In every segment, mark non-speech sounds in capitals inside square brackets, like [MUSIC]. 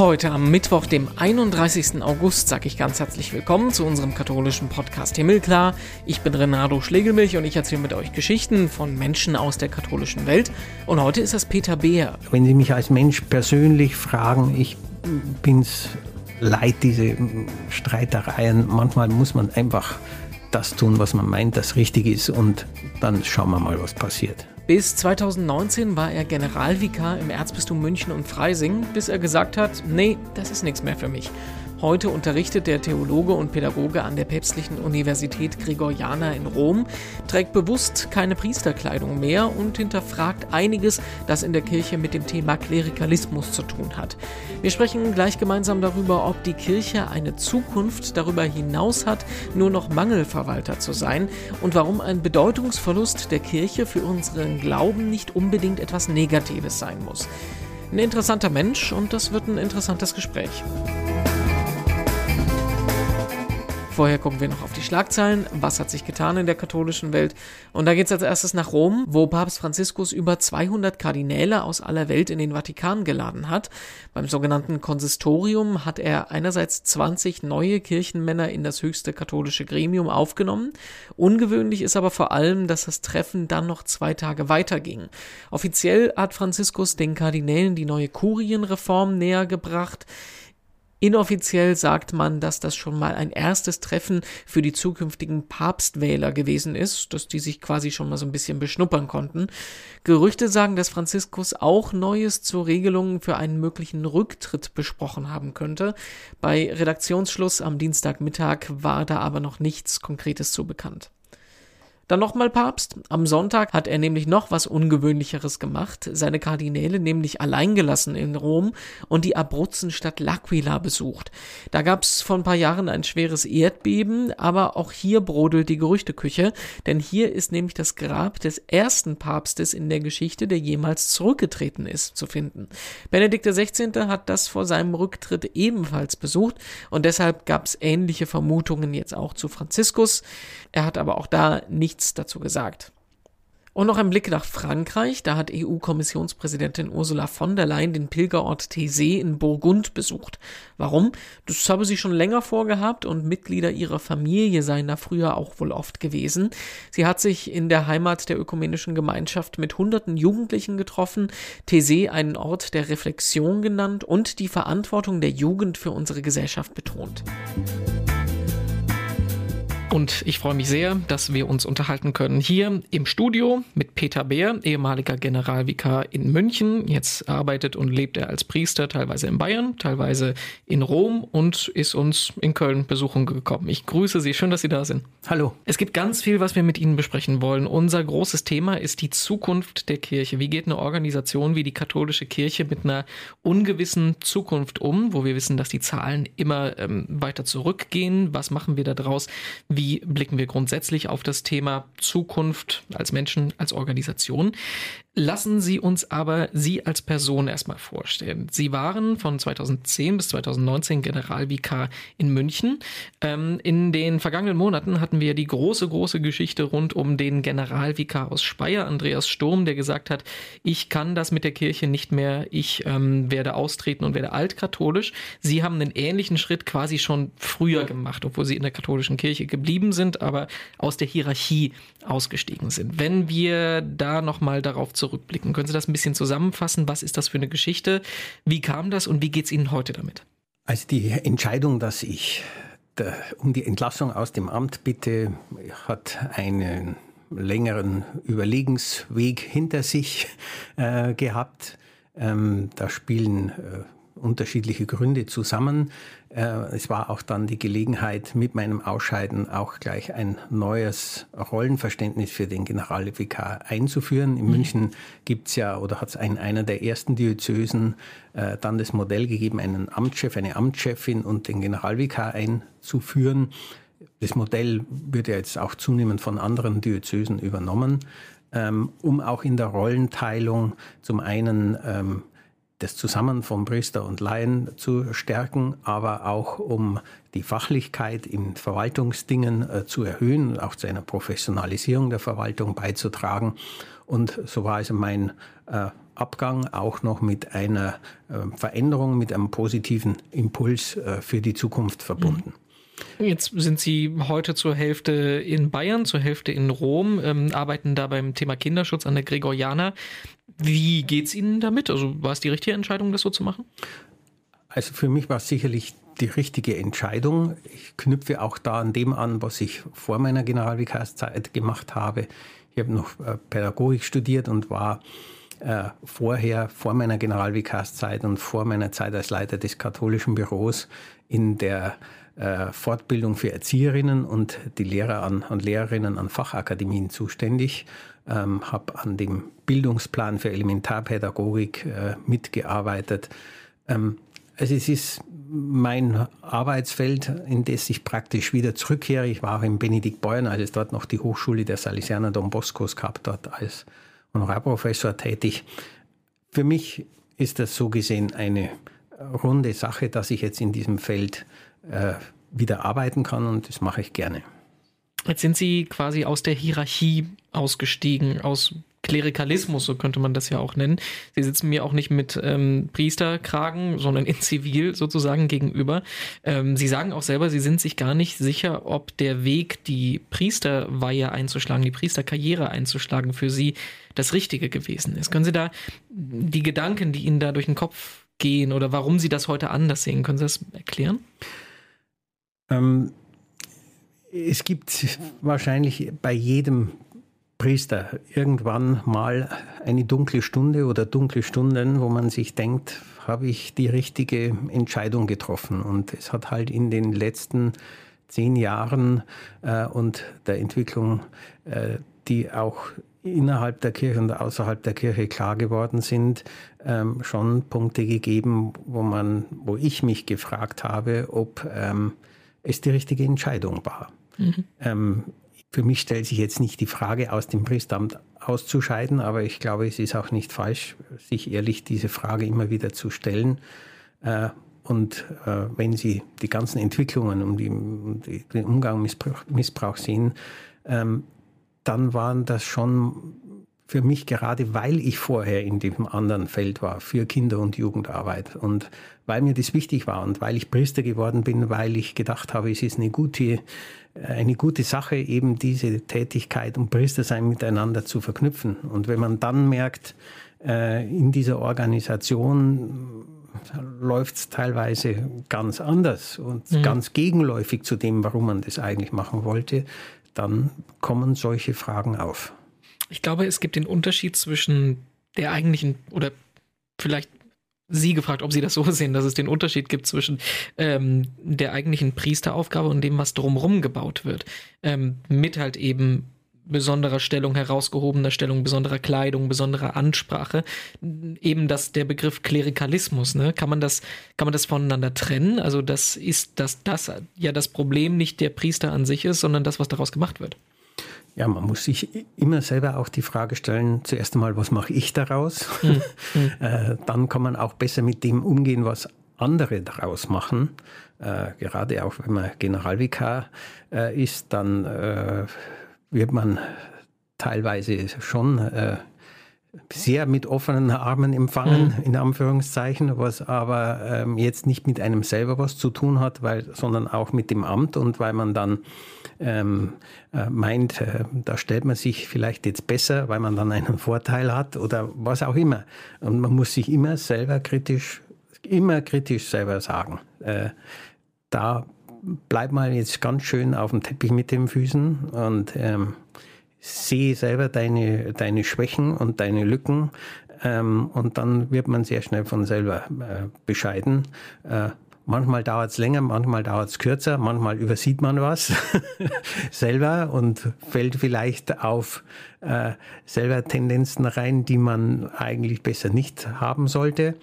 Heute am Mittwoch, dem 31. August, sage ich ganz herzlich willkommen zu unserem katholischen Podcast Himmelklar. Ich bin Renato Schlegelmilch und ich erzähle mit euch Geschichten von Menschen aus der katholischen Welt. Und heute ist das Peter Beer. Wenn Sie mich als Mensch persönlich fragen, ich bin's leid, diese Streitereien. Manchmal muss man einfach das tun, was man meint, das richtig ist und dann schauen wir mal, was passiert. Bis 2019 war er Generalvikar im Erzbistum München und Freising, bis er gesagt hat, nee, das ist nichts mehr für mich. Heute unterrichtet der Theologe und Pädagoge an der Päpstlichen Universität Gregoriana in Rom, trägt bewusst keine Priesterkleidung mehr und hinterfragt einiges, das in der Kirche mit dem Thema Klerikalismus zu tun hat. Wir sprechen gleich gemeinsam darüber, ob die Kirche eine Zukunft darüber hinaus hat, nur noch Mangelverwalter zu sein und warum ein Bedeutungsverlust der Kirche für unseren Glauben nicht unbedingt etwas Negatives sein muss. Ein interessanter Mensch und das wird ein interessantes Gespräch. Vorher gucken wir noch auf die Schlagzeilen. Was hat sich getan in der katholischen Welt? Und da geht es als erstes nach Rom, wo Papst Franziskus über 200 Kardinäle aus aller Welt in den Vatikan geladen hat. Beim sogenannten Konsistorium hat er einerseits 20 neue Kirchenmänner in das höchste katholische Gremium aufgenommen. Ungewöhnlich ist aber vor allem, dass das Treffen dann noch zwei Tage weiterging. Offiziell hat Franziskus den Kardinälen die neue Kurienreform näher gebracht. Inoffiziell sagt man, dass das schon mal ein erstes Treffen für die zukünftigen Papstwähler gewesen ist, dass die sich quasi schon mal so ein bisschen beschnuppern konnten. Gerüchte sagen, dass Franziskus auch Neues zu Regelungen für einen möglichen Rücktritt besprochen haben könnte. Bei Redaktionsschluss am Dienstagmittag war da aber noch nichts Konkretes zu bekannt. Dann nochmal Papst. Am Sonntag hat er nämlich noch was Ungewöhnlicheres gemacht, seine Kardinäle nämlich allein in Rom und die Abruzzenstadt L'Aquila besucht. Da gab's vor ein paar Jahren ein schweres Erdbeben, aber auch hier brodelt die Gerüchteküche, denn hier ist nämlich das Grab des ersten Papstes in der Geschichte, der jemals zurückgetreten ist, zu finden. Benedikt XVI. hat das vor seinem Rücktritt ebenfalls besucht und deshalb gab's ähnliche Vermutungen jetzt auch zu Franziskus. Er hat aber auch da nicht nichts dazu gesagt. Und noch ein Blick nach Frankreich. Da hat EU-Kommissionspräsidentin Ursula von der Leyen den Pilgerort Thésée in Burgund besucht. Warum? Das habe sie schon länger vorgehabt und Mitglieder ihrer Familie seien da früher auch wohl oft gewesen. Sie hat sich in der Heimat der ökumenischen Gemeinschaft mit hunderten Jugendlichen getroffen, Thésée einen Ort der Reflexion genannt und die Verantwortung der Jugend für unsere Gesellschaft betont. Und ich freue mich sehr, dass wir uns unterhalten können hier im Studio mit Peter Beer, ehemaliger Generalvikar in München. Jetzt arbeitet und lebt er als Priester teilweise in Bayern, teilweise in Rom und ist uns in Köln besuchen gekommen. Ich grüße Sie, schön, dass Sie da sind. Hallo. Es gibt ganz viel, was wir mit Ihnen besprechen wollen. Unser großes Thema ist die Zukunft der Kirche. Wie geht eine Organisation wie die katholische Kirche mit einer ungewissen Zukunft um, wo wir wissen, dass die Zahlen immer ähm, weiter zurückgehen? Was machen wir daraus? Wie wie blicken wir grundsätzlich auf das Thema Zukunft als Menschen, als Organisation. Lassen Sie uns aber Sie als Person erstmal vorstellen. Sie waren von 2010 bis 2019 Generalvikar in München. Ähm, in den vergangenen Monaten hatten wir die große, große Geschichte rund um den Generalvikar aus Speyer, Andreas Sturm, der gesagt hat, ich kann das mit der Kirche nicht mehr, ich ähm, werde austreten und werde altkatholisch. Sie haben einen ähnlichen Schritt quasi schon früher gemacht, obwohl Sie in der katholischen Kirche geblieben sind, aber aus der Hierarchie ausgestiegen sind. Wenn wir da nochmal darauf zurückblicken, können Sie das ein bisschen zusammenfassen? Was ist das für eine Geschichte? Wie kam das und wie geht es Ihnen heute damit? Also die Entscheidung, dass ich um die Entlassung aus dem Amt bitte, hat einen längeren Überlegensweg hinter sich äh, gehabt. Ähm, da spielen äh, unterschiedliche Gründe zusammen. Äh, es war auch dann die Gelegenheit, mit meinem Ausscheiden auch gleich ein neues Rollenverständnis für den Generalvikar einzuführen. In mhm. München gibt es ja oder hat es in einer der ersten Diözesen äh, dann das Modell gegeben, einen Amtschef, eine Amtschefin und den Generalvikar einzuführen. Das Modell wird ja jetzt auch zunehmend von anderen Diözesen übernommen, ähm, um auch in der Rollenteilung zum einen ähm, das Zusammen von Priester und Laien zu stärken, aber auch um die Fachlichkeit in Verwaltungsdingen äh, zu erhöhen, auch zu einer Professionalisierung der Verwaltung beizutragen. Und so war also mein äh, Abgang auch noch mit einer äh, Veränderung, mit einem positiven Impuls äh, für die Zukunft verbunden. Jetzt sind Sie heute zur Hälfte in Bayern, zur Hälfte in Rom, ähm, arbeiten da beim Thema Kinderschutz an der Gregoriana. Wie geht es Ihnen damit? Also war es die richtige Entscheidung, das so zu machen? Also für mich war es sicherlich die richtige Entscheidung. Ich knüpfe auch da an dem an, was ich vor meiner Generalvikarszeit gemacht habe. Ich habe noch äh, Pädagogik studiert und war äh, vorher, vor meiner Generalvikarszeit und vor meiner Zeit als Leiter des katholischen Büros in der äh, Fortbildung für Erzieherinnen und die Lehrer an, und Lehrerinnen an Fachakademien zuständig. Ähm, habe an dem Bildungsplan für Elementarpädagogik äh, mitgearbeitet. Ähm, also es ist mein Arbeitsfeld, in das ich praktisch wieder zurückkehre. Ich war auch in Benedikt Beuern, als es dort noch die Hochschule der Salesianer Don Boscos gab, dort als Honorarprofessor tätig. Für mich ist das so gesehen eine runde Sache, dass ich jetzt in diesem Feld äh, wieder arbeiten kann und das mache ich gerne. Jetzt sind Sie quasi aus der Hierarchie ausgestiegen, aus Klerikalismus, so könnte man das ja auch nennen. Sie sitzen mir auch nicht mit ähm, Priesterkragen, sondern in Zivil sozusagen gegenüber. Ähm, Sie sagen auch selber, Sie sind sich gar nicht sicher, ob der Weg, die Priesterweihe einzuschlagen, die Priesterkarriere einzuschlagen, für Sie das Richtige gewesen ist. Können Sie da die Gedanken, die Ihnen da durch den Kopf gehen oder warum Sie das heute anders sehen, können Sie das erklären? Ähm, es gibt wahrscheinlich bei jedem Priester irgendwann mal eine dunkle Stunde oder dunkle Stunden, wo man sich denkt, habe ich die richtige Entscheidung getroffen? Und es hat halt in den letzten zehn Jahren äh, und der Entwicklung, äh, die auch innerhalb der Kirche und außerhalb der Kirche klar geworden sind, ähm, schon Punkte gegeben, wo man, wo ich mich gefragt habe, ob ähm, es die richtige Entscheidung war. Mhm. Ähm, für mich stellt sich jetzt nicht die Frage, aus dem Priesteramt auszuscheiden, aber ich glaube, es ist auch nicht falsch, sich ehrlich diese Frage immer wieder zu stellen. Äh, und äh, wenn Sie die ganzen Entwicklungen um, die, um den Umgang mit Missbrauch, sehen, ähm, dann waren das schon für mich gerade, weil ich vorher in dem anderen Feld war, für Kinder- und Jugendarbeit und weil mir das wichtig war und weil ich Priester geworden bin, weil ich gedacht habe, es ist eine gute eine gute Sache, eben diese Tätigkeit und Priestersein miteinander zu verknüpfen. Und wenn man dann merkt, äh, in dieser Organisation läuft es teilweise ganz anders und mhm. ganz gegenläufig zu dem, warum man das eigentlich machen wollte, dann kommen solche Fragen auf. Ich glaube, es gibt den Unterschied zwischen der eigentlichen oder vielleicht Sie gefragt, ob Sie das so [LAUGHS] sehen, dass es den Unterschied gibt zwischen ähm, der eigentlichen Priesteraufgabe und dem, was drumherum gebaut wird. Ähm, mit halt eben besonderer Stellung, herausgehobener Stellung, besonderer Kleidung, besonderer Ansprache. Eben das, der Begriff Klerikalismus, ne? Kann man das, kann man das voneinander trennen? Also das ist, dass das ja das Problem nicht der Priester an sich ist, sondern das, was daraus gemacht wird. Ja, man muss sich immer selber auch die Frage stellen, zuerst einmal, was mache ich daraus? Mhm. [LAUGHS] äh, dann kann man auch besser mit dem umgehen, was andere daraus machen. Äh, gerade auch wenn man Generalvikar äh, ist, dann äh, wird man teilweise schon äh, sehr mit offenen Armen empfangen, mhm. in Anführungszeichen, was aber ähm, jetzt nicht mit einem selber was zu tun hat, weil, sondern auch mit dem Amt und weil man dann ähm, äh, meint, äh, da stellt man sich vielleicht jetzt besser, weil man dann einen Vorteil hat oder was auch immer. Und man muss sich immer selber kritisch, immer kritisch selber sagen. Äh, da bleibt man jetzt ganz schön auf dem Teppich mit den Füßen und ähm, sehe selber deine, deine Schwächen und deine Lücken ähm, und dann wird man sehr schnell von selber äh, bescheiden. Äh, manchmal dauert es länger, manchmal dauert es kürzer, manchmal übersieht man was [LAUGHS] selber und fällt vielleicht auf äh, selber Tendenzen rein, die man eigentlich besser nicht haben sollte.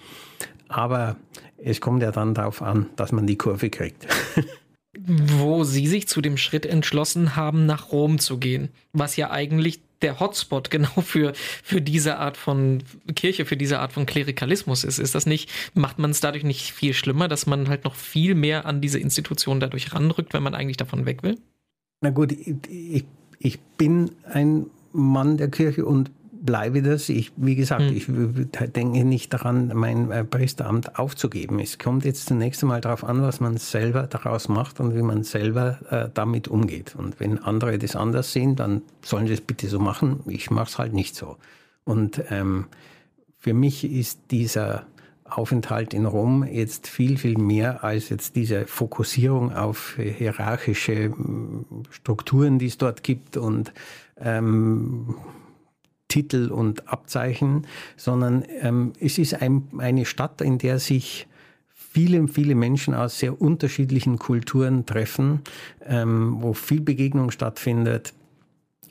Aber es kommt ja dann darauf an, dass man die Kurve kriegt. [LAUGHS] wo sie sich zu dem Schritt entschlossen haben, nach Rom zu gehen, was ja eigentlich der Hotspot [LAUGHS] genau für, für diese Art von Kirche, für diese Art von Klerikalismus ist. Ist das nicht, macht man es dadurch nicht viel schlimmer, dass man halt noch viel mehr an diese Institution dadurch ranrückt, wenn man eigentlich davon weg will? Na gut, ich, ich bin ein Mann der Kirche und bleibe das. Ich, wie gesagt, hm. ich denke nicht daran, mein äh, Priesteramt aufzugeben. Es kommt jetzt zunächst einmal darauf an, was man selber daraus macht und wie man selber äh, damit umgeht. Und wenn andere das anders sehen, dann sollen sie es bitte so machen. Ich mache es halt nicht so. Und ähm, für mich ist dieser Aufenthalt in Rom jetzt viel, viel mehr als jetzt diese Fokussierung auf hierarchische Strukturen, die es dort gibt und ähm, Titel und Abzeichen, sondern ähm, es ist ein, eine Stadt, in der sich viele, viele Menschen aus sehr unterschiedlichen Kulturen treffen, ähm, wo viel Begegnung stattfindet,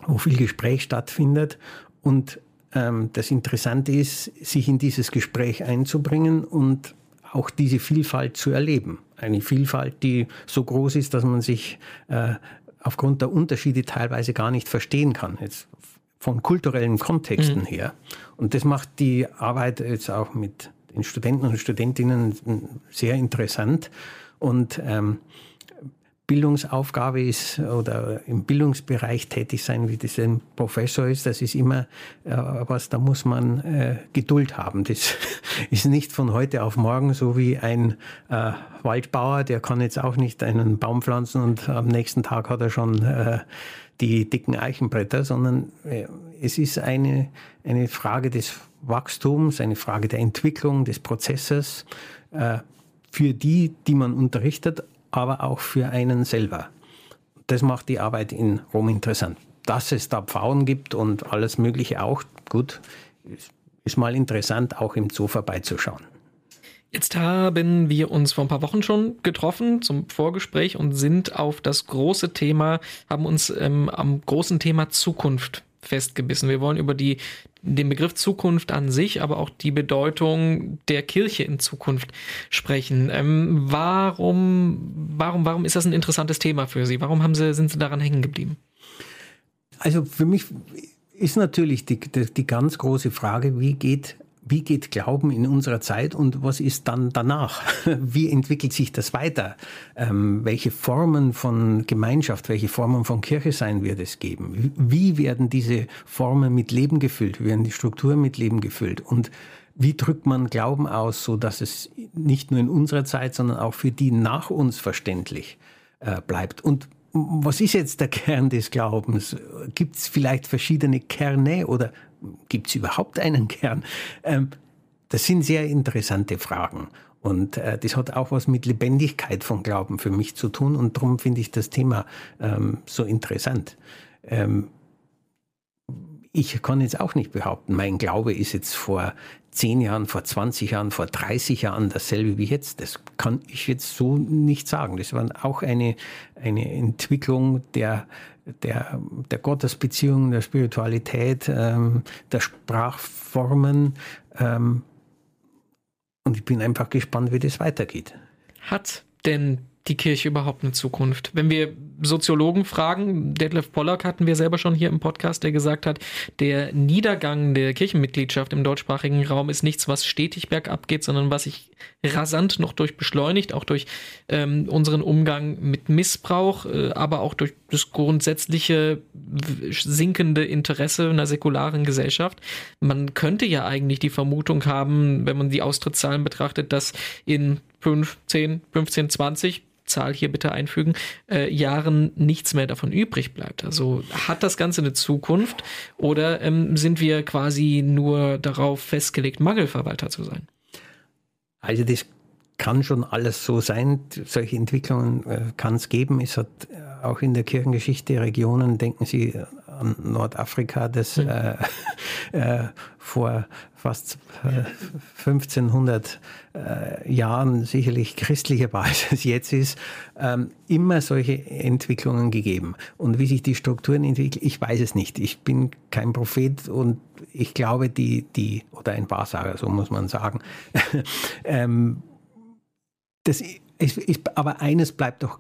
wo viel Gespräch stattfindet und ähm, das Interessante ist, sich in dieses Gespräch einzubringen und auch diese Vielfalt zu erleben. Eine Vielfalt, die so groß ist, dass man sich äh, aufgrund der Unterschiede teilweise gar nicht verstehen kann. Jetzt von kulturellen Kontexten mhm. her. Und das macht die Arbeit jetzt auch mit den Studenten und Studentinnen sehr interessant. Und ähm, Bildungsaufgabe ist oder im Bildungsbereich tätig sein, wie das ein Professor ist, das ist immer äh, was, da muss man äh, Geduld haben. Das [LAUGHS] ist nicht von heute auf morgen so wie ein äh, Waldbauer, der kann jetzt auch nicht einen Baum pflanzen und am nächsten Tag hat er schon äh, die dicken Eichenbretter, sondern äh, es ist eine, eine Frage des Wachstums, eine Frage der Entwicklung des Prozesses äh, für die, die man unterrichtet, aber auch für einen selber. Das macht die Arbeit in Rom interessant. Dass es da Pfauen gibt und alles Mögliche auch, gut, ist mal interessant, auch im Zoo vorbeizuschauen. Jetzt haben wir uns vor ein paar Wochen schon getroffen zum Vorgespräch und sind auf das große Thema, haben uns ähm, am großen Thema Zukunft festgebissen. Wir wollen über die, den Begriff Zukunft an sich, aber auch die Bedeutung der Kirche in Zukunft sprechen. Ähm, warum, warum, warum ist das ein interessantes Thema für Sie? Warum haben Sie, sind Sie daran hängen geblieben? Also für mich ist natürlich die, die, die ganz große Frage, wie geht wie geht Glauben in unserer Zeit und was ist dann danach? [LAUGHS] Wie entwickelt sich das weiter? Ähm, welche Formen von Gemeinschaft, welche Formen von Kirche sein wird es geben? Wie werden diese Formen mit Leben gefüllt? Wie werden die Strukturen mit Leben gefüllt? Und wie drückt man Glauben aus, so dass es nicht nur in unserer Zeit, sondern auch für die nach uns verständlich äh, bleibt? Und was ist jetzt der Kern des Glaubens? Gibt es vielleicht verschiedene Kerne oder gibt es überhaupt einen [LAUGHS] Kern? Ähm, das sind sehr interessante Fragen. Und äh, das hat auch was mit Lebendigkeit von Glauben für mich zu tun. Und darum finde ich das Thema ähm, so interessant. Ähm, ich kann jetzt auch nicht behaupten, mein Glaube ist jetzt vor zehn Jahren, vor 20 Jahren, vor 30 Jahren dasselbe wie jetzt. Das kann ich jetzt so nicht sagen. Das war auch eine, eine Entwicklung der, der, der Gottesbeziehung, der Spiritualität, ähm, der Sprachformen. Ähm, und ich bin einfach gespannt, wie das weitergeht. Hat denn die Kirche überhaupt eine Zukunft? Wenn wir Soziologen fragen, Detlef Pollack hatten wir selber schon hier im Podcast, der gesagt hat, der Niedergang der Kirchenmitgliedschaft im deutschsprachigen Raum ist nichts, was stetig bergab geht, sondern was sich rasant noch durch beschleunigt, auch durch ähm, unseren Umgang mit Missbrauch, äh, aber auch durch das grundsätzliche sinkende Interesse einer säkularen Gesellschaft. Man könnte ja eigentlich die Vermutung haben, wenn man die Austrittszahlen betrachtet, dass in 5, 10, 15, 20 Zahl hier bitte einfügen, äh, Jahren nichts mehr davon übrig bleibt. Also hat das Ganze eine Zukunft oder ähm, sind wir quasi nur darauf festgelegt, Mangelverwalter zu sein? Also das kann schon alles so sein. Solche Entwicklungen äh, kann es geben. Es hat äh, auch in der Kirchengeschichte Regionen, denken Sie an Nordafrika, das mhm. äh, äh, vor fast 1500 äh, äh, Jahren sicherlich christlicher war, als es jetzt ist, ähm, immer solche Entwicklungen gegeben. Und wie sich die Strukturen entwickeln, ich weiß es nicht. Ich bin kein Prophet und ich glaube, die, die oder ein Wahrsager, so muss man sagen. [LAUGHS] ähm, das ist, ist, aber eines bleibt doch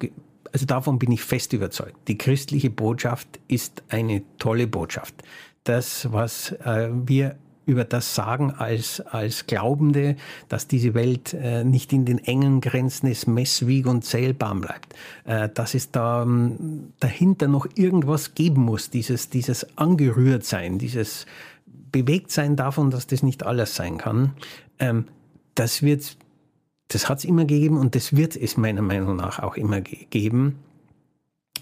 also davon bin ich fest überzeugt. Die christliche Botschaft ist eine tolle Botschaft. Das, was äh, wir über das sagen als, als Glaubende, dass diese Welt äh, nicht in den engen Grenzen des Messwieg und Zählbaren bleibt, äh, dass es da ähm, dahinter noch irgendwas geben muss, dieses, dieses Angerührtsein, dieses bewegt sein davon, dass das nicht alles sein kann. Ähm, das wird, das hat es immer gegeben und das wird es meiner Meinung nach auch immer geben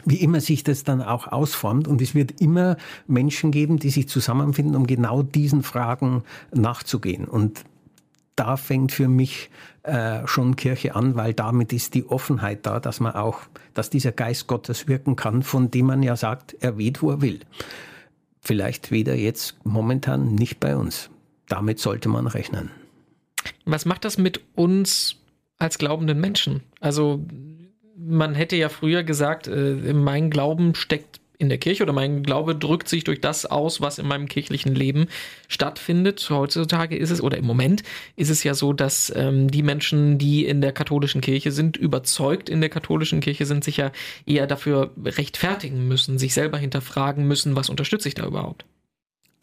wie immer sich das dann auch ausformt. Und es wird immer Menschen geben, die sich zusammenfinden, um genau diesen Fragen nachzugehen. Und da fängt für mich äh, schon Kirche an, weil damit ist die Offenheit da, dass man auch, dass dieser Geist Gottes wirken kann, von dem man ja sagt, er weht, wo er will. Vielleicht weht er jetzt momentan nicht bei uns. Damit sollte man rechnen. Was macht das mit uns als glaubenden Menschen? Also man hätte ja früher gesagt, äh, mein Glauben steckt in der Kirche oder mein Glaube drückt sich durch das aus, was in meinem kirchlichen Leben stattfindet. Heutzutage ist es, oder im Moment ist es ja so, dass ähm, die Menschen, die in der katholischen Kirche sind, überzeugt in der katholischen Kirche sind, sich ja eher dafür rechtfertigen müssen, sich selber hinterfragen müssen, was unterstütze ich da überhaupt.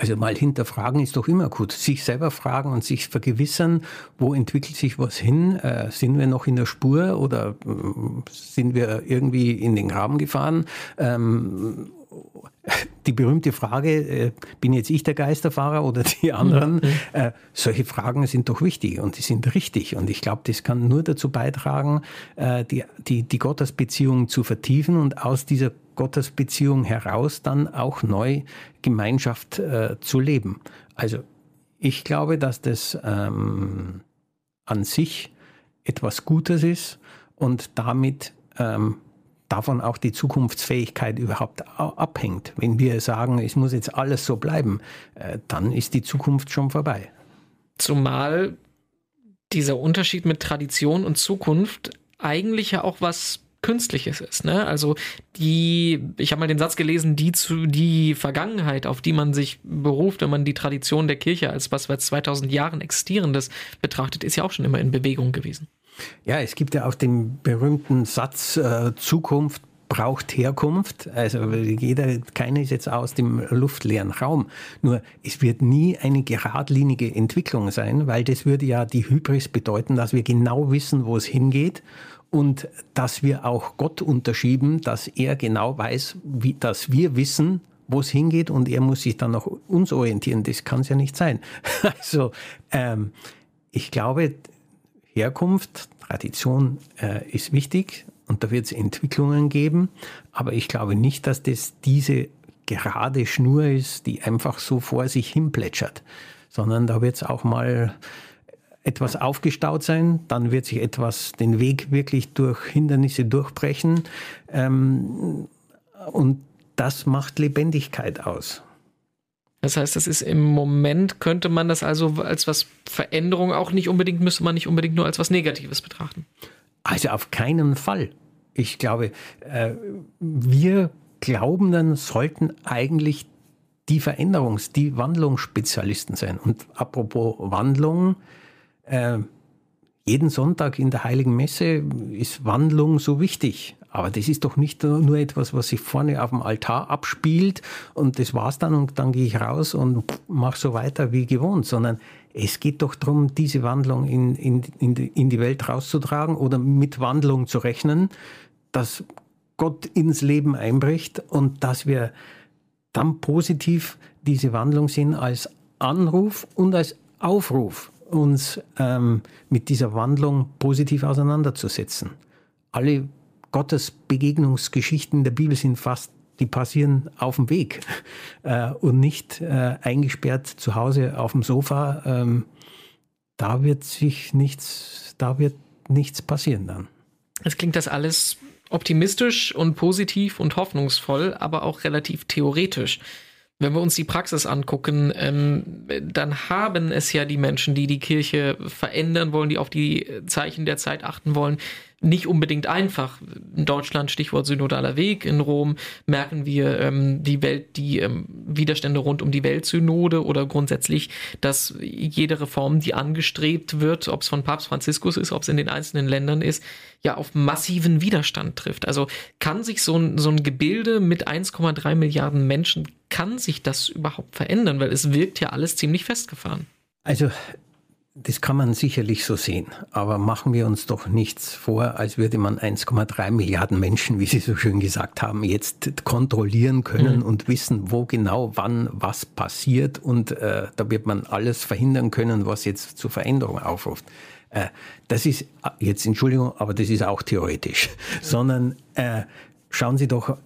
Also mal hinterfragen ist doch immer gut. Sich selber fragen und sich vergewissern, wo entwickelt sich was hin? Äh, sind wir noch in der Spur oder äh, sind wir irgendwie in den Graben gefahren? Ähm, [LAUGHS] die berühmte Frage, äh, bin jetzt ich der Geisterfahrer oder die anderen? Mhm. Solche Fragen sind doch wichtig und die sind richtig. Und ich glaube, das kann nur dazu beitragen, äh, die, die, die Gottesbeziehung zu vertiefen und aus dieser Gottesbeziehung heraus dann auch neu Gemeinschaft äh, zu leben. Also ich glaube, dass das ähm, an sich etwas Gutes ist und damit ähm, davon auch die Zukunftsfähigkeit überhaupt abhängt. Wenn wir sagen, es muss jetzt alles so bleiben, äh, dann ist die Zukunft schon vorbei. Zumal dieser Unterschied mit Tradition und Zukunft eigentlich ja auch was Künstliches ist. Ne? Also die, ich habe mal den Satz gelesen, die zu die Vergangenheit, auf die man sich beruft, wenn man die Tradition der Kirche als was seit 2000 Jahren existierendes betrachtet, ist ja auch schon immer in Bewegung gewesen. Ja, es gibt ja auch den berühmten Satz, äh, Zukunft braucht Herkunft. Also jeder, keiner ist jetzt aus dem luftleeren Raum. Nur es wird nie eine geradlinige Entwicklung sein, weil das würde ja die Hybris bedeuten, dass wir genau wissen, wo es hingeht und dass wir auch Gott unterschieben, dass er genau weiß, wie, dass wir wissen, wo es hingeht und er muss sich dann nach uns orientieren. Das kann es ja nicht sein. [LAUGHS] Also ähm, ich glaube, Herkunft, Tradition äh, ist wichtig und da wird es Entwicklungen geben, aber ich glaube nicht, dass das diese gerade Schnur ist, die einfach so vor sich hin plätschert, sondern da wird es auch mal etwas aufgestaut sein, dann wird sich etwas den Weg wirklich durch Hindernisse durchbrechen ähm, und das macht Lebendigkeit aus. Das heißt, das ist im Moment, könnte man das also als was Veränderung auch nicht unbedingt, müsste man nicht unbedingt nur als was Negatives betrachten. Also auf keinen Fall. Ich glaube, äh, wir Glaubenden sollten eigentlich die Veränderungs-, die Wandlungsspezialisten sein. Und apropos Wandlung, äh, jeden Sonntag in der Heiligen Messe ist Wandlung so wichtig. Aber das ist doch nicht nur etwas, was sich vorne auf dem Altar abspielt und das war's dann und dann gehe ich raus und mache so weiter wie gewohnt, sondern es geht doch darum, diese Wandlung in, in, in, die, in die Welt rauszutragen oder mit Wandlung zu rechnen, dass Gott ins Leben einbricht und dass wir dann positiv diese Wandlung sehen als Anruf und als Aufruf, uns ähm, mit dieser Wandlung positiv auseinanderzusetzen. Alle Gottes Begegnungsgeschichten der Bibel sind fast, die passieren auf dem Weg [LAUGHS] äh, und nicht äh, eingesperrt zu Hause auf dem Sofa. Ähm, da wird sich nichts, da wird nichts passieren dann. Es klingt das alles optimistisch und positiv und hoffnungsvoll, aber auch relativ theoretisch. Wenn wir uns die Praxis angucken, ähm, dann haben es ja die Menschen, die die Kirche verändern wollen, die auf die Zeichen der Zeit achten wollen, nicht unbedingt einfach. In Deutschland, Stichwort synodaler Weg, in Rom merken wir ähm, die Welt, die ähm, Widerstände rund um die Weltsynode oder grundsätzlich, dass jede Reform, die angestrebt wird, ob es von Papst Franziskus ist, ob es in den einzelnen Ländern ist, ja auf massiven Widerstand trifft. Also kann sich so ein, so ein Gebilde mit 1,3 Milliarden Menschen, kann sich das überhaupt verändern? Weil es wirkt ja alles ziemlich festgefahren. Also Das kann man sicherlich so sehen. Aber machen wir uns doch nichts vor, als würde man 1,3 Milliarden Menschen, wie Sie so schön gesagt haben, jetzt kontrollieren können mhm. und wissen, wo genau, wann was passiert. Und äh, da wird man alles verhindern können, was jetzt zu Veränderungen aufruft. Äh, das ist, jetzt Entschuldigung, aber das ist auch theoretisch. Mhm. Sondern äh, schauen Sie doch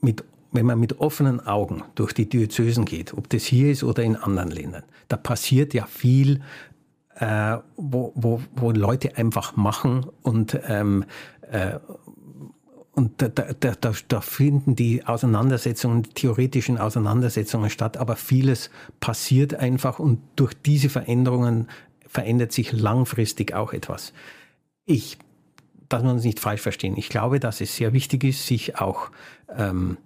mit wenn man mit offenen Augen durch die Diözesen geht, ob das hier ist oder in anderen Ländern, da passiert ja viel, äh, wo, wo, wo Leute einfach machen und, ähm, äh, und da, da, da, da finden die Auseinandersetzungen, die theoretischen Auseinandersetzungen statt, aber vieles passiert einfach und durch diese Veränderungen verändert sich langfristig auch etwas. Ich, dass wir uns nicht falsch verstehen, ich glaube, dass es sehr wichtig ist, sich auch ähm,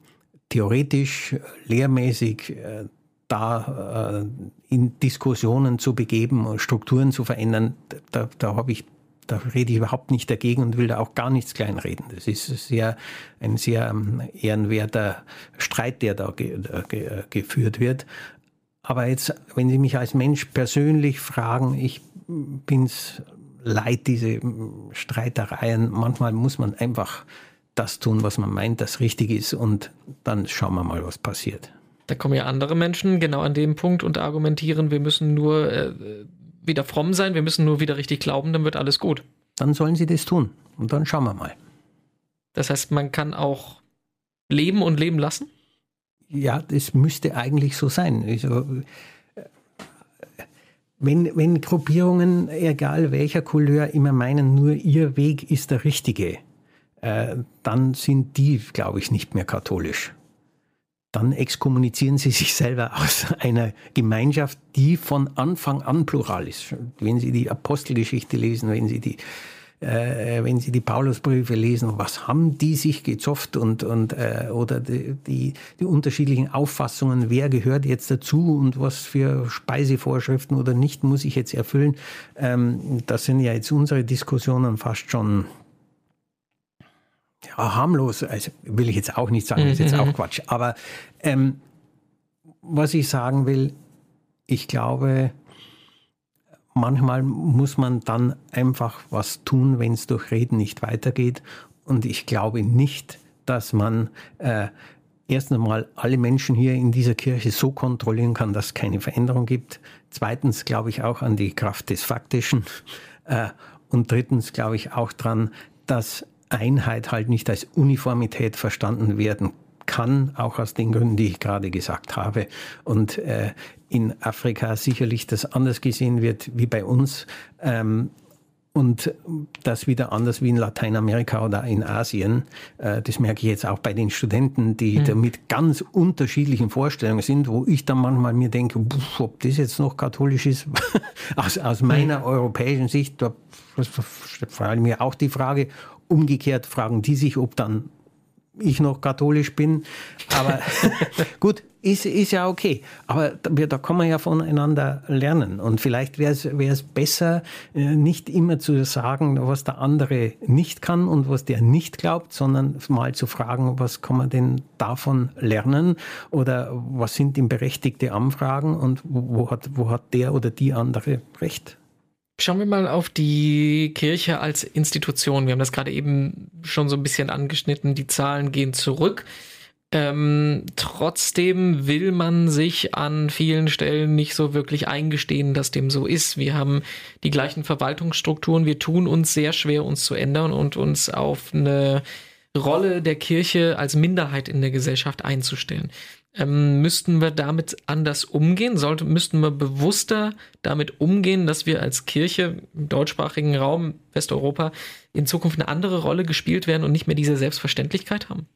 theoretisch, lehrmäßig äh, da äh, in Diskussionen zu begeben und Strukturen zu verändern, da, da habe ich da rede ich überhaupt nicht dagegen und will da auch gar nichts kleinreden. Das ist sehr, ein sehr ähm, ehrenwerter Streit, der da ge, ge, geführt wird. Aber jetzt, wenn Sie mich als Mensch persönlich fragen, ich bin's leid, diese Streitereien. Manchmal muss man einfach das tun, was man meint, das richtig ist und dann schauen wir mal, was passiert. Da kommen ja andere Menschen genau an dem Punkt und argumentieren, wir müssen nur äh, wieder fromm sein, wir müssen nur wieder richtig glauben, dann wird alles gut. Dann sollen sie das tun und dann schauen wir mal. Das heißt, man kann auch leben und leben lassen? Ja, das müsste eigentlich so sein. Also, wenn, wenn Gruppierungen, egal welcher Couleur, immer meinen, nur ihr Weg ist der richtige, äh, dann sind die, glaube ich, nicht mehr katholisch dann exkommunizieren sie sich selber aus einer Gemeinschaft, die von Anfang an plural ist. Wenn Sie die Apostelgeschichte lesen, wenn Sie die äh, wenn Sie die Paulusbriefe lesen, was haben die sich gezofft und, und äh, oder die, die, die, unterschiedlichen Auffassungen, wer gehört jetzt dazu und was für Speisevorschriften oder nicht muss ich jetzt erfüllen. Ähm, das sind ja jetzt unsere Diskussionen fast schon ja, harmlos, also will ich jetzt auch nicht sagen, ist jetzt auch mhm. Quatsch. Aber ähm, was ich sagen will, ich glaube, manchmal muss man dann einfach was tun, wenn es durch Reden nicht weitergeht. Und ich glaube nicht, dass man äh, erst einmal alle Menschen hier in dieser Kirche so kontrollieren kann, dass es keine Veränderung gibt. Zweitens glaube ich auch an die Kraft des Faktischen. Äh, und drittens glaube ich auch daran, dass Einheit halt nicht als Uniformität verstanden werden kann, auch aus den Gründen, die ich gerade gesagt habe. Und äh, in Afrika sicherlich das anders gesehen wird wie bei uns. Ähm, und das wieder anders wie in Lateinamerika oder in Asien. Äh, das merke ich jetzt auch bei den Studenten, die mhm. da mit ganz unterschiedlichen Vorstellungen sind, wo ich dann manchmal mir denke, ob das jetzt noch katholisch ist. [LAUGHS] aus, aus meiner mhm. europäischen Sicht, da frage ich mir auch die Frage, Umgekehrt fragen die sich, ob dann ich noch katholisch bin. Aber [LAUGHS] gut, ist, ist ja okay. Aber da, da kann man ja voneinander lernen. Und vielleicht wäre es besser, äh, nicht immer zu sagen, was der andere nicht kann und was der nicht glaubt, sondern mal zu fragen, was kann man denn davon lernen oder was sind ihm berechtigte Anfragen und wo hat, wo hat der oder die andere recht. Schauen wir mal auf die Kirche als Institution. Wir haben das gerade eben schon so ein bisschen angeschnitten. Die Zahlen gehen zurück. Ähm, trotzdem will man sich an vielen Stellen nicht so wirklich eingestehen, dass dem so ist. Wir haben die gleichen Verwaltungsstrukturen. Wir tun uns sehr schwer, uns zu ändern und uns auf eine Rolle der Kirche als Minderheit in der Gesellschaft einzustellen. Ähm, müssten wir damit anders umgehen? Sollte, müssten wir bewusster damit umgehen, dass wir als Kirche im deutschsprachigen Raum Westeuropa in Zukunft eine andere Rolle gespielt werden und nicht mehr diese Selbstverständlichkeit haben?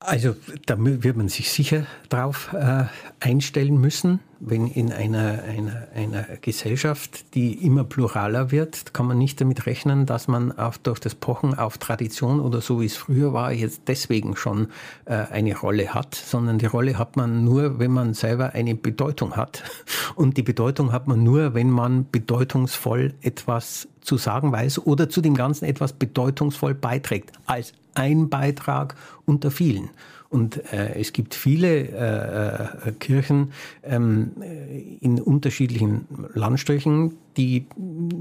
Also da wird man sich sicher drauf äh, einstellen müssen, wenn in einer, einer, einer Gesellschaft, die immer pluraler wird, kann man nicht damit rechnen, dass man auf, durch das Pochen auf Tradition oder so wie es früher war, jetzt deswegen schon äh, eine Rolle hat, sondern die Rolle hat man nur, wenn man selber eine Bedeutung hat. [LAUGHS] Und die Bedeutung hat man nur, wenn man bedeutungsvoll etwas zu sagen weiß oder zu dem Ganzen etwas bedeutungsvoll beiträgt, als ein Beitrag unter vielen. Und äh, es gibt viele äh, äh, Kirchen, ähm, äh, in unterschiedlichen Landstrichen, die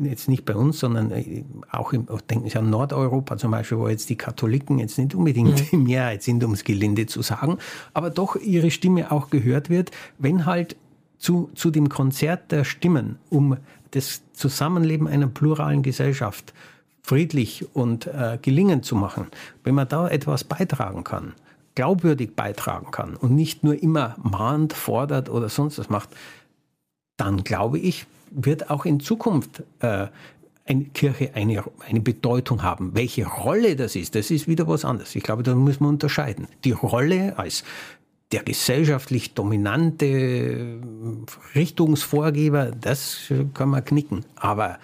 jetzt nicht bei uns, sondern äh, auch im, denken Sie an Nordeuropa zum Beispiel, wo jetzt die Katholiken jetzt nicht unbedingt mhm. die Mehrheit sind, um es gelinde zu sagen, aber doch ihre Stimme auch gehört wird, wenn halt zu, zu dem Konzert der Stimmen um das Zusammenleben einer pluralen Gesellschaft friedlich und äh, gelingend zu machen, wenn man da etwas beitragen kann, glaubwürdig beitragen kann und nicht nur immer mahnt, fordert oder sonst was macht, dann glaube ich, wird auch in Zukunft äh, eine Kirche eine, eine Bedeutung haben. Welche Rolle das ist, das ist wieder was anderes. Ich glaube, da muss man unterscheiden. Die Rolle als der gesellschaftlich dominante Richtungsvorgeber, das kann man knicken. Aber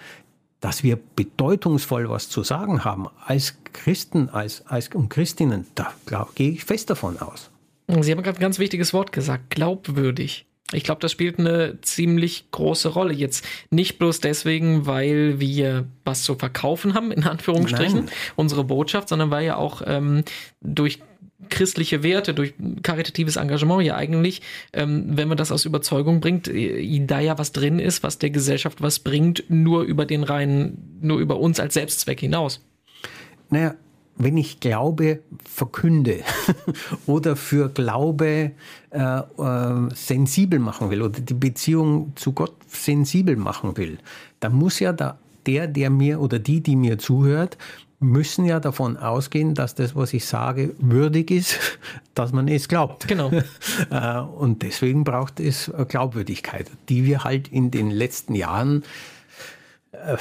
dass wir bedeutungsvoll was zu sagen haben als Christen als, als und Christinnen, da glaub, gehe ich fest davon aus. Sie haben gerade ein ganz wichtiges Wort gesagt, glaubwürdig. Ich glaube, das spielt eine ziemlich große Rolle. Jetzt nicht bloß deswegen, weil wir was zu verkaufen haben, in Anführungsstrichen, Nein. unsere Botschaft, sondern weil ja auch ähm, durch christliche Werte, durch karitatives Engagement ja eigentlich, ähm, wenn man das aus Überzeugung bringt, äh, da ja was drin ist, was der Gesellschaft was bringt, nur über den reinen, nur über uns als Selbstzweck hinaus. Naja, wenn ich Glaube verkünde [LAUGHS] oder für Glaube äh, äh, sensibel machen will oder die Beziehung zu Gott sensibel machen will, dann muss ja da der, der mir oder die, die mir zuhört, müssen ja davon ausgehen, dass das, was ich sage, würdig ist, [LAUGHS] dass man es glaubt. Genau. [LAUGHS] Äh, und deswegen braucht es Glaubwürdigkeit, die wir halt in den letzten Jahren äh,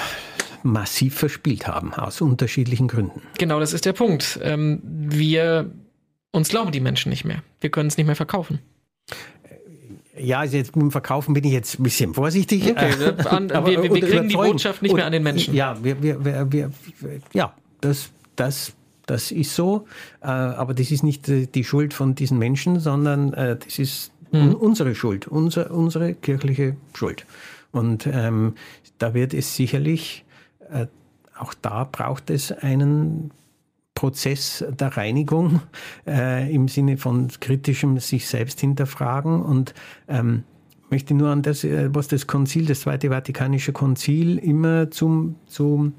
massiv verspielt haben, aus unterschiedlichen Gründen. Genau, das ist der Punkt. Ähm, wir, uns glauben die Menschen nicht mehr. Wir können es nicht mehr verkaufen. Ja, also jetzt mit dem Verkaufen bin ich jetzt ein bisschen vorsichtig. Okay, [LAUGHS] an, aber, wir, wir, wir kriegen die Botschaft nicht mehr an den Menschen. Ja, wir, wir, wir, wir ja, das, das, das ist so, äh, aber das ist nicht die Schuld von diesen Menschen, sondern äh, das ist hm. unsere Schuld, unser, unsere kirchliche Schuld. Und ähm, da wird es sicherlich, äh, auch da braucht es einen Prozess der Reinigung äh, im Sinne von kritischem sich selbst hinterfragen und ähm, möchte nur an das, äh, was das Konzil, das Zweite Vatikanische Konzil immer zum, zum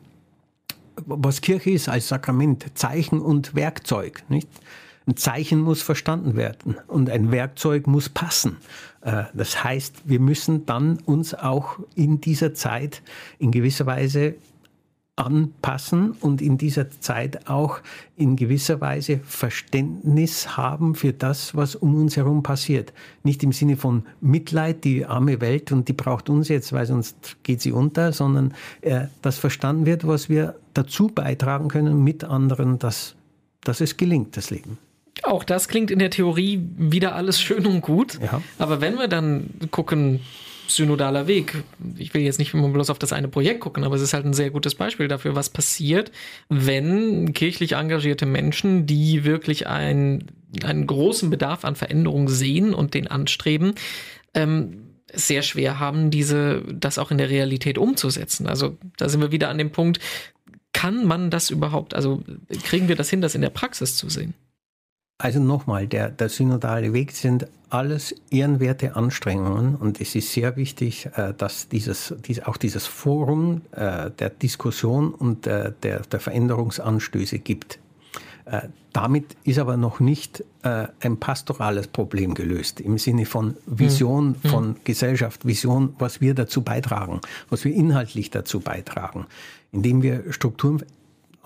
was Kirche ist als Sakrament, Zeichen und Werkzeug. Nicht? Ein Zeichen muss verstanden werden und ein Werkzeug muss passen. Äh, das heißt, wir müssen dann uns auch in dieser Zeit in gewisser Weise anpassen und in dieser Zeit auch in gewisser Weise Verständnis haben für das, was um uns herum passiert. Nicht im Sinne von Mitleid, die arme Welt und die braucht uns jetzt, weil sonst geht sie unter, sondern äh, dass verstanden wird, was wir dazu beitragen können mit anderen, dass, dass es gelingt, das Leben. Auch das klingt in der Theorie wieder alles schön und gut. Ja. Aber wenn wir dann gucken, synodaler Weg. Ich will jetzt nicht immer bloß auf das eine Projekt gucken, aber es ist halt ein sehr gutes Beispiel dafür, was passiert, wenn kirchlich engagierte Menschen, die wirklich ein, einen großen Bedarf an Veränderung sehen und den anstreben, ähm, sehr schwer haben, diese, das auch in der Realität umzusetzen. Also da sind wir wieder an dem Punkt, kann man das überhaupt, also kriegen wir das hin, das in der Praxis zu sehen? Also nochmal, der, der synodale Weg sind alles ehrenwerte Anstrengungen und es ist sehr wichtig, äh, dass dieses, auch dieses Forum äh, der Diskussion und der, der Veränderungsanstöße gibt. Äh, damit ist aber noch nicht ein pastorales Problem gelöst im Sinne von Vision hm. von hm. Gesellschaft, Vision, was wir dazu beitragen, was wir inhaltlich dazu beitragen, indem wir Strukturen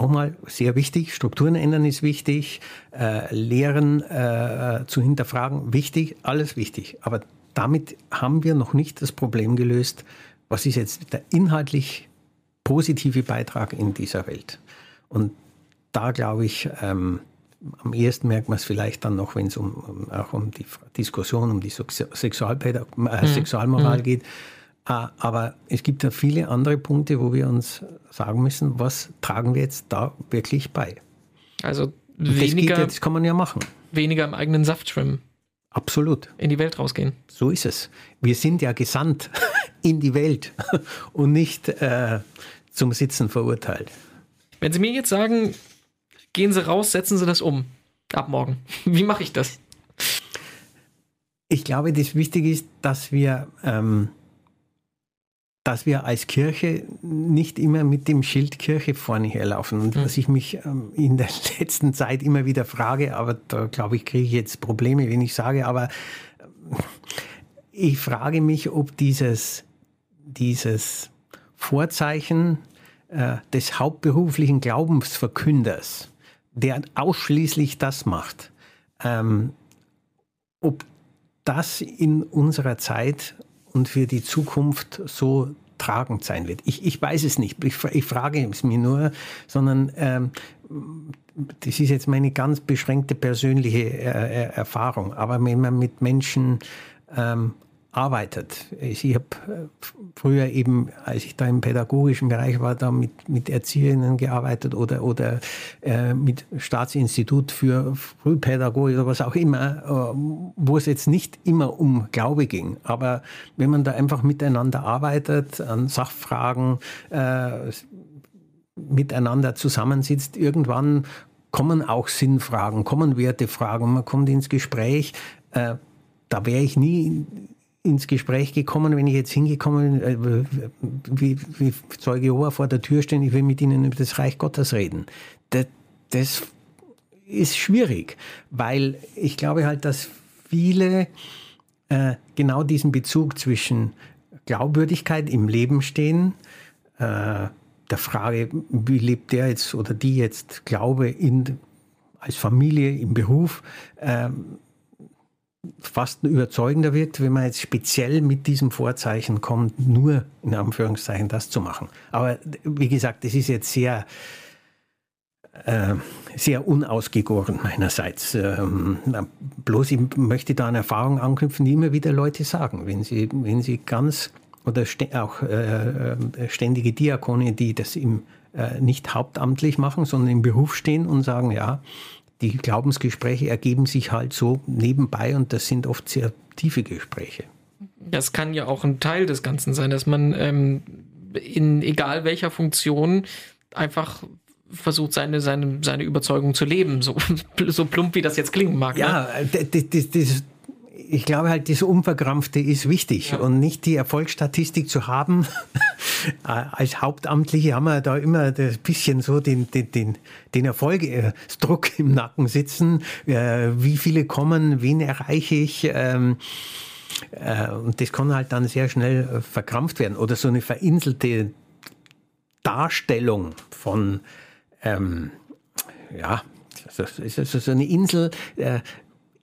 auch mal sehr wichtig. Strukturen ändern ist wichtig. Äh, Lehren äh, zu hinterfragen, wichtig, alles wichtig. Aber damit haben wir noch nicht das Problem gelöst, was ist jetzt der inhaltlich positive Beitrag in dieser Welt. Und da glaube ich, ähm, am ehesten merkt man es vielleicht dann noch, wenn es um, um, auch um die Diskussion um die Sexualpädag äh, mhm. Sexualmoral mhm. geht aber es gibt ja viele andere Punkte, wo wir uns sagen müssen, was tragen wir jetzt da wirklich bei? Also weniger. Das, das kann man ja machen. Weniger im eigenen Saft schwimmen. Absolut. In die Welt rausgehen. So ist es. Wir sind ja gesandt [LAUGHS] in die Welt [LAUGHS] und nicht äh, zum Sitzen verurteilt. Wenn Sie mir jetzt sagen, gehen Sie raus, setzen Sie das um. Ab morgen. [LAUGHS] Wie mache ich das? Ich glaube, das Wichtige ist, dass wir, ähm, dass wir als Kirche nicht immer mit dem Schild Kirche vorne herlaufen. Und mhm. was ich mich ähm, in der [LAUGHS] letzten Zeit immer wieder frage, aber da glaube ich, kriege ich jetzt Probleme, wenn ich sage, aber äh, ich frage mich, ob dieses, dieses Vorzeichen äh, des hauptberuflichen Glaubensverkünders, der ausschließlich das macht, ähm, ob das in unserer Zeit und für die Zukunft so tragend sein wird. Ich, ich weiß es nicht. Ich, ich frage es mir nur, sondern ähm, das ist jetzt meine ganz beschränkte persönliche äh, äh Erfahrung. Aber wenn man mit Menschen ähm, arbeitet. Ich habe äh, früher eben, als ich da im pädagogischen Bereich war, da mit, mit Erzieherinnen gearbeitet oder, oder äh, mit Staatsinstitut für Frühpädagogik oder was auch immer, äh, wo es jetzt nicht immer um Glaube ging. Aber wenn man da einfach miteinander arbeitet, an Sachfragen äh, miteinander zusammensitzt, irgendwann kommen auch Sinnfragen, kommen Wertefragen, man kommt ins Gespräch. Äh, da wäre ich nie ins Gespräch gekommen, wenn ich jetzt hingekommen bin, äh, wie, wie Zeuge Jehova vor der Tür stehen, ich will mit ihnen über das Reich Gottes reden. Das, das ist schwierig, weil ich glaube halt, dass viele äh, genau diesen Bezug zwischen Glaubwürdigkeit im Leben stehen, äh, der Frage, wie lebt der jetzt oder die jetzt Glaube in, als Familie, im Beruf, äh, fast überzeugender wirkt, wenn man jetzt speziell mit diesem Vorzeichen kommt, nur in Anführungszeichen das zu machen. Aber wie gesagt, das ist jetzt sehr, äh, sehr unausgegoren meinerseits. Ähm, bloß ich möchte da eine Erfahrung anknüpfen, die immer wieder Leute sagen, wenn sie, wenn sie ganz oder auch äh, äh, ständige Diakone, die das im, äh, nicht hauptamtlich machen, sondern im Beruf stehen und sagen, ja, die Glaubensgespräche ergeben sich halt so nebenbei und das sind oft sehr tiefe Gespräche. Das kann ja auch ein Teil des Ganzen sein, dass man ähm, in egal welcher Funktion einfach versucht, seine, seine, seine Überzeugung zu leben, so, [LAUGHS] so plump wie das jetzt klingen mag. Ja, ne? das, das, das, ich glaube halt, das Unverkrampfte ist wichtig ja. und nicht die Erfolgsstatistik zu haben. [LAUGHS] Als Hauptamtliche haben wir da immer ein bisschen so den, den, den, den Erfolgsdruck im Nacken sitzen. Äh, wie viele kommen, wen erreiche ich? Ähm, äh, und das kann halt dann sehr schnell äh, verkrampft werden. Oder so eine verinselte Darstellung von, ähm, ja, so eine Insel,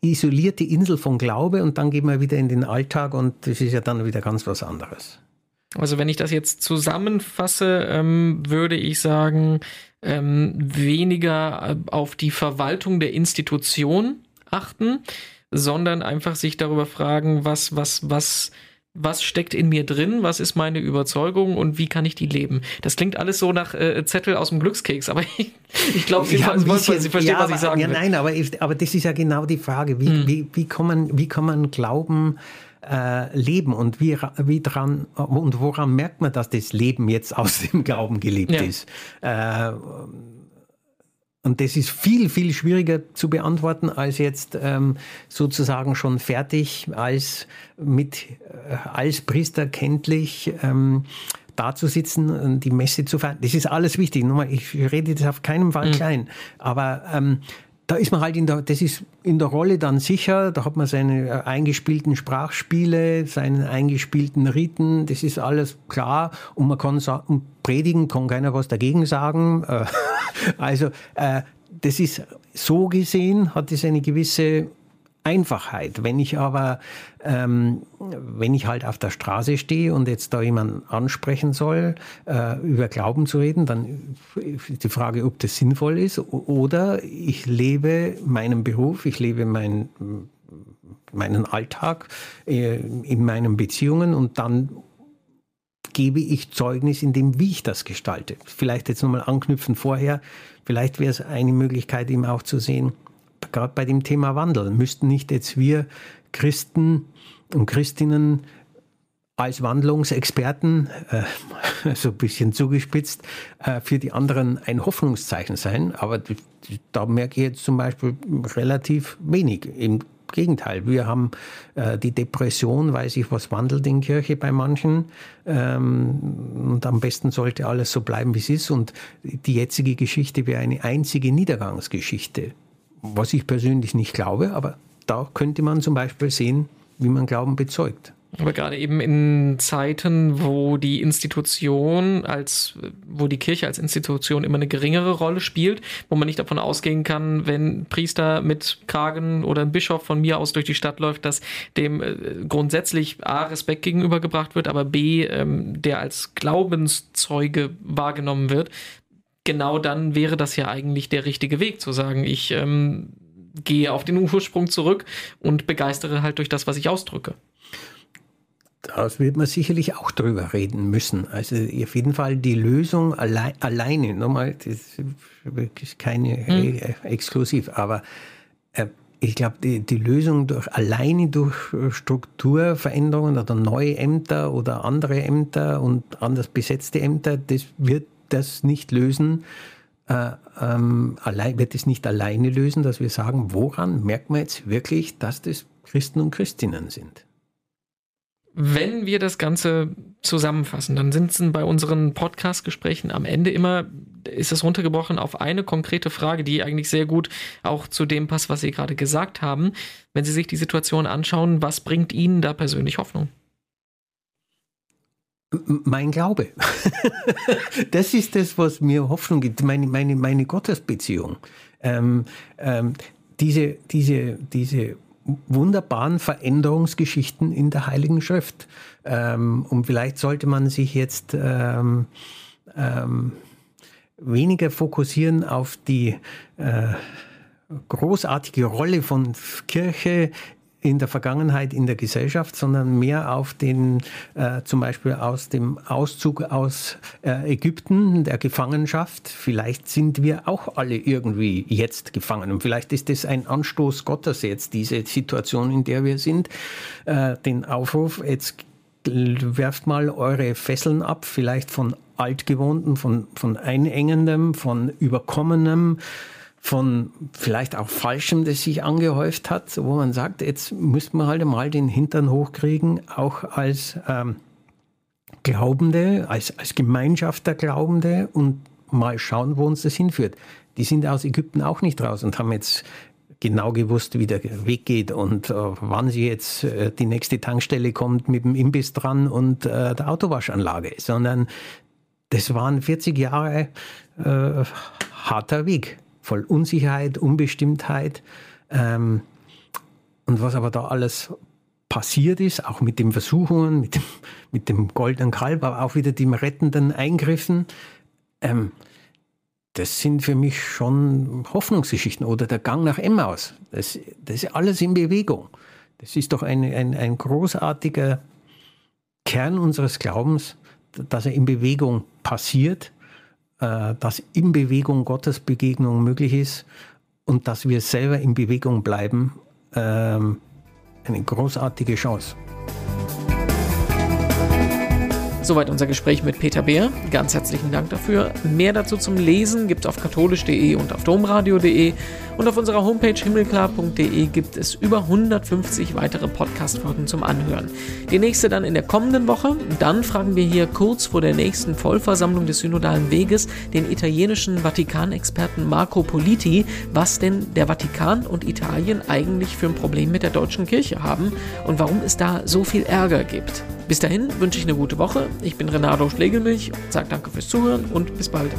isolierte Insel von Glaube und dann gehen wir wieder in den Alltag und das ist ja dann wieder ganz was anderes. Also wenn ich das jetzt zusammenfasse, ähm, würde ich sagen, ähm, weniger äh, auf die Verwaltung der Institution achten, sondern einfach sich darüber fragen, was, was, was was steckt in mir drin, was ist meine Überzeugung und wie kann ich die leben. Das klingt alles so nach äh, Zettel aus dem Glückskeks, aber [LAUGHS] ich, ich glaube, Sie, ja, Sie verstehen, ja, was ich sagen ja, Nein, aber, aber das ist ja genau die Frage, wie, hm. wie, wie, kann, man, wie kann man Glauben äh, leben und wie, wie dran und woran merkt man, dass das Leben jetzt aus dem Glauben gelebt ja. ist? Äh, und das ist viel, viel schwieriger zu beantworten, als jetzt ähm, sozusagen schon fertig als mit äh, als Priester kenntlich ähm, dazusitzen und die Messe zu feiern. Das ist alles wichtig. Nochmal, ich rede das auf keinen Fall mhm. klein. Aber ähm, da ist man halt in der, das ist in der Rolle dann sicher, da hat man seine äh, eingespielten Sprachspiele, seine eingespielten Riten, das ist alles klar. Und man kann sagen, predigen kann keiner was dagegen sagen. Äh, [LAUGHS] also äh, das ist so gesehen, hat es eine gewisse Einfachheit. Wenn ich aber, ähm, wenn ich halt auf der Straße stehe und jetzt da jemanden ansprechen soll, äh, über Glauben zu reden, dann ist die Frage, ob das sinnvoll ist oder ich lebe meinen Beruf, ich lebe mein, meinen Alltag äh, in meinen Beziehungen und dann gebe ich Zeugnis in dem, wie ich das gestalte. Vielleicht jetzt nochmal anknüpfen vorher, vielleicht wäre es eine Möglichkeit, ihm auch zu sehen, gerade bei dem Thema Wandel, müssten nicht jetzt wir Christen und Christinnen als Wandlungsexperten, äh, [LAUGHS] so ein bisschen zugespitzt, äh, für die anderen ein Hoffnungszeichen sein. Aber da merke ich jetzt zum Beispiel relativ wenig. Im Gegenteil. Wir haben äh, die Depression, weil sich was wandelt in Kirche bei manchen. Ähm, und am besten sollte alles so bleiben, wie es ist. Und die jetzige Geschichte wäre eine einzige Niedergangsgeschichte. Was ich persönlich nicht glaube, aber da könnte man zum Beispiel sehen, wie man Glauben bezeugt. Aber gerade eben in Zeiten, wo die Institution als, wo die Kirche als Institution immer eine geringere Rolle spielt, wo man nicht davon ausgehen kann, wenn Priester mit Kragen oder ein Bischof von mir aus durch die Stadt läuft, dass dem äh, grundsätzlich A, Respekt gegenübergebracht wird, aber B, ähm, der als Glaubenszeuge wahrgenommen wird. Genau dann wäre das ja eigentlich der richtige Weg, zu sagen, ich ähm, gehe auf den Ursprung zurück und begeistere halt durch das, was ich ausdrücke. Da wird man sicherlich auch drüber reden müssen. Also auf jeden Fall die Lösung allein, alleine, nochmal, das ist keine hm. exklusiv, aber äh, ich glaube, die, die Lösung durch alleine durch Strukturveränderungen oder neue Ämter oder andere Ämter und anders besetzte Ämter, das wird das nicht lösen. Äh, ähm, allein, wird es nicht alleine lösen, dass wir sagen, woran merkt man jetzt wirklich, dass das Christen und Christinnen sind? Wenn wir das Ganze zusammenfassen, dann sind es bei unseren Podcast-Gesprächen am Ende immer, ist es runtergebrochen auf eine konkrete Frage, die eigentlich sehr gut auch zu dem passt, was Sie gerade gesagt haben. Wenn Sie sich die Situation anschauen, was bringt Ihnen da persönlich Hoffnung? Mein Glaube. [LAUGHS] das ist das, was mir Hoffnung gibt, meine, meine, meine Gottesbeziehung. Ähm, ähm, diese, diese, diese wunderbaren Veränderungsgeschichten in der Heiligen Schrift. Ähm, und vielleicht sollte man sich jetzt ähm, ähm, weniger fokussieren auf die äh, großartige Rolle von Kirche in der Vergangenheit in der Gesellschaft, sondern mehr auf den, äh, zum Beispiel aus dem Auszug aus äh, Ägypten, der Gefangenschaft. Vielleicht sind wir auch alle irgendwie jetzt gefangen. Und vielleicht ist das ein Anstoß Gottes jetzt, diese Situation, in der wir sind. Äh, den Aufruf, jetzt werft mal eure Fesseln ab, vielleicht von altgewohnten, von, von einengendem, von überkommenem, von vielleicht auch Falschem, das sich angehäuft hat, wo man sagt, jetzt müssten wir halt mal den Hintern hochkriegen, auch als ähm, Glaubende, als, als Gemeinschaft der Glaubende und mal schauen, wo uns das hinführt. Die sind aus Ägypten auch nicht raus und haben jetzt genau gewusst, wie der Weg geht und äh, wann sie jetzt äh, die nächste Tankstelle kommt mit dem Imbiss dran und äh, der Autowaschanlage, sondern das waren 40 Jahre äh, harter Weg voll Unsicherheit, Unbestimmtheit. Ähm, und was aber da alles passiert ist, auch mit den Versuchungen, mit dem, mit dem goldenen Kalb, aber auch wieder den rettenden Eingriffen, ähm, das sind für mich schon Hoffnungsgeschichten oder der Gang nach Emmaus. Das, das ist alles in Bewegung. Das ist doch ein, ein, ein großartiger Kern unseres Glaubens, dass er in Bewegung passiert äh, dass in Bewegung Gottes Begegnung möglich ist und dass wir selber in Bewegung bleiben, ähm, eine großartige Chance. Soweit unser Gespräch mit Peter Beer. Ganz herzlichen Dank dafür. Mehr dazu zum Lesen gibt es auf katholisch.de und auf domradio.de. Und auf unserer Homepage himmelklar.de gibt es über 150 weitere Podcast-Folgen zum Anhören. Die nächste dann in der kommenden Woche. Dann fragen wir hier kurz vor der nächsten Vollversammlung des Synodalen Weges den italienischen Vatikanexperten Marco Politi, was denn der Vatikan und Italien eigentlich für ein Problem mit der deutschen Kirche haben und warum es da so viel Ärger gibt. Bis dahin wünsche ich eine gute Woche. Ich bin Renato Schlegelmilch, sage danke fürs Zuhören und bis bald.